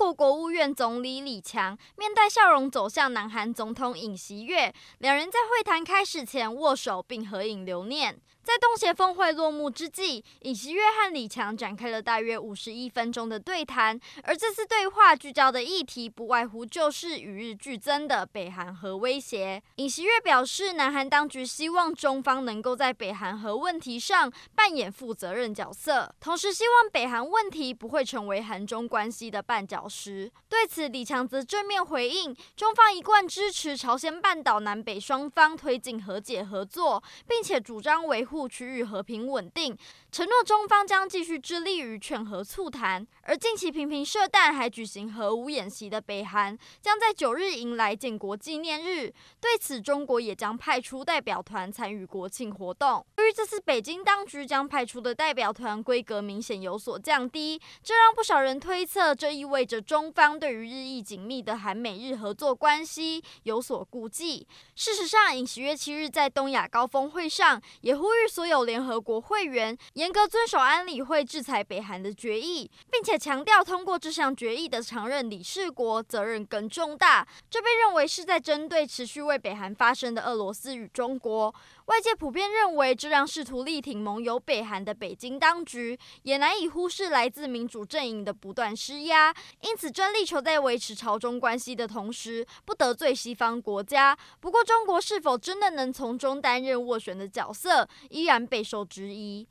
国国务院总理李强面带笑容走向南韩总统尹锡悦，两人在会谈开始前握手并合影留念。在东协峰会落幕之际，尹锡悦和李强展开了大约五十一分钟的对谈，而这次对话聚焦的议题不外乎就是与日俱增的北韩核威胁。尹锡悦表示，南韩当局希望中方能够在北韩核问题上扮演负责任角色，同时希望北韩问题不会成为韩中关系的绊脚石。对此，李强则正面回应，中方一贯支持朝鲜半岛南北双方推进和解合作，并且主张维护区域和平稳定，承诺中方将继续致力于劝和促谈。而近期频频射弹还举行核武演习的北韩，将在九日迎来建国纪念日。对此，中国也将派出代表团参与国庆活动。这次北京当局将派出的代表团规格明显有所降低，这让不少人推测，这意味着中方对于日益紧密的韩美日合作关系有所顾忌。事实上，尹锡悦七日在东亚高峰会上也呼吁。所有联合国会员严格遵守安理会制裁北韩的决议，并且强调通过这项决议的常任理事国责任更重大。这被认为是在针对持续为北韩发声的俄罗斯与中国。外界普遍认为，这让试图力挺盟友北韩的北京当局也难以忽视来自民主阵营的不断施压，因此专力求在维持朝中关系的同时，不得罪西方国家。不过，中国是否真的能从中担任斡旋的角色，依然备受质疑。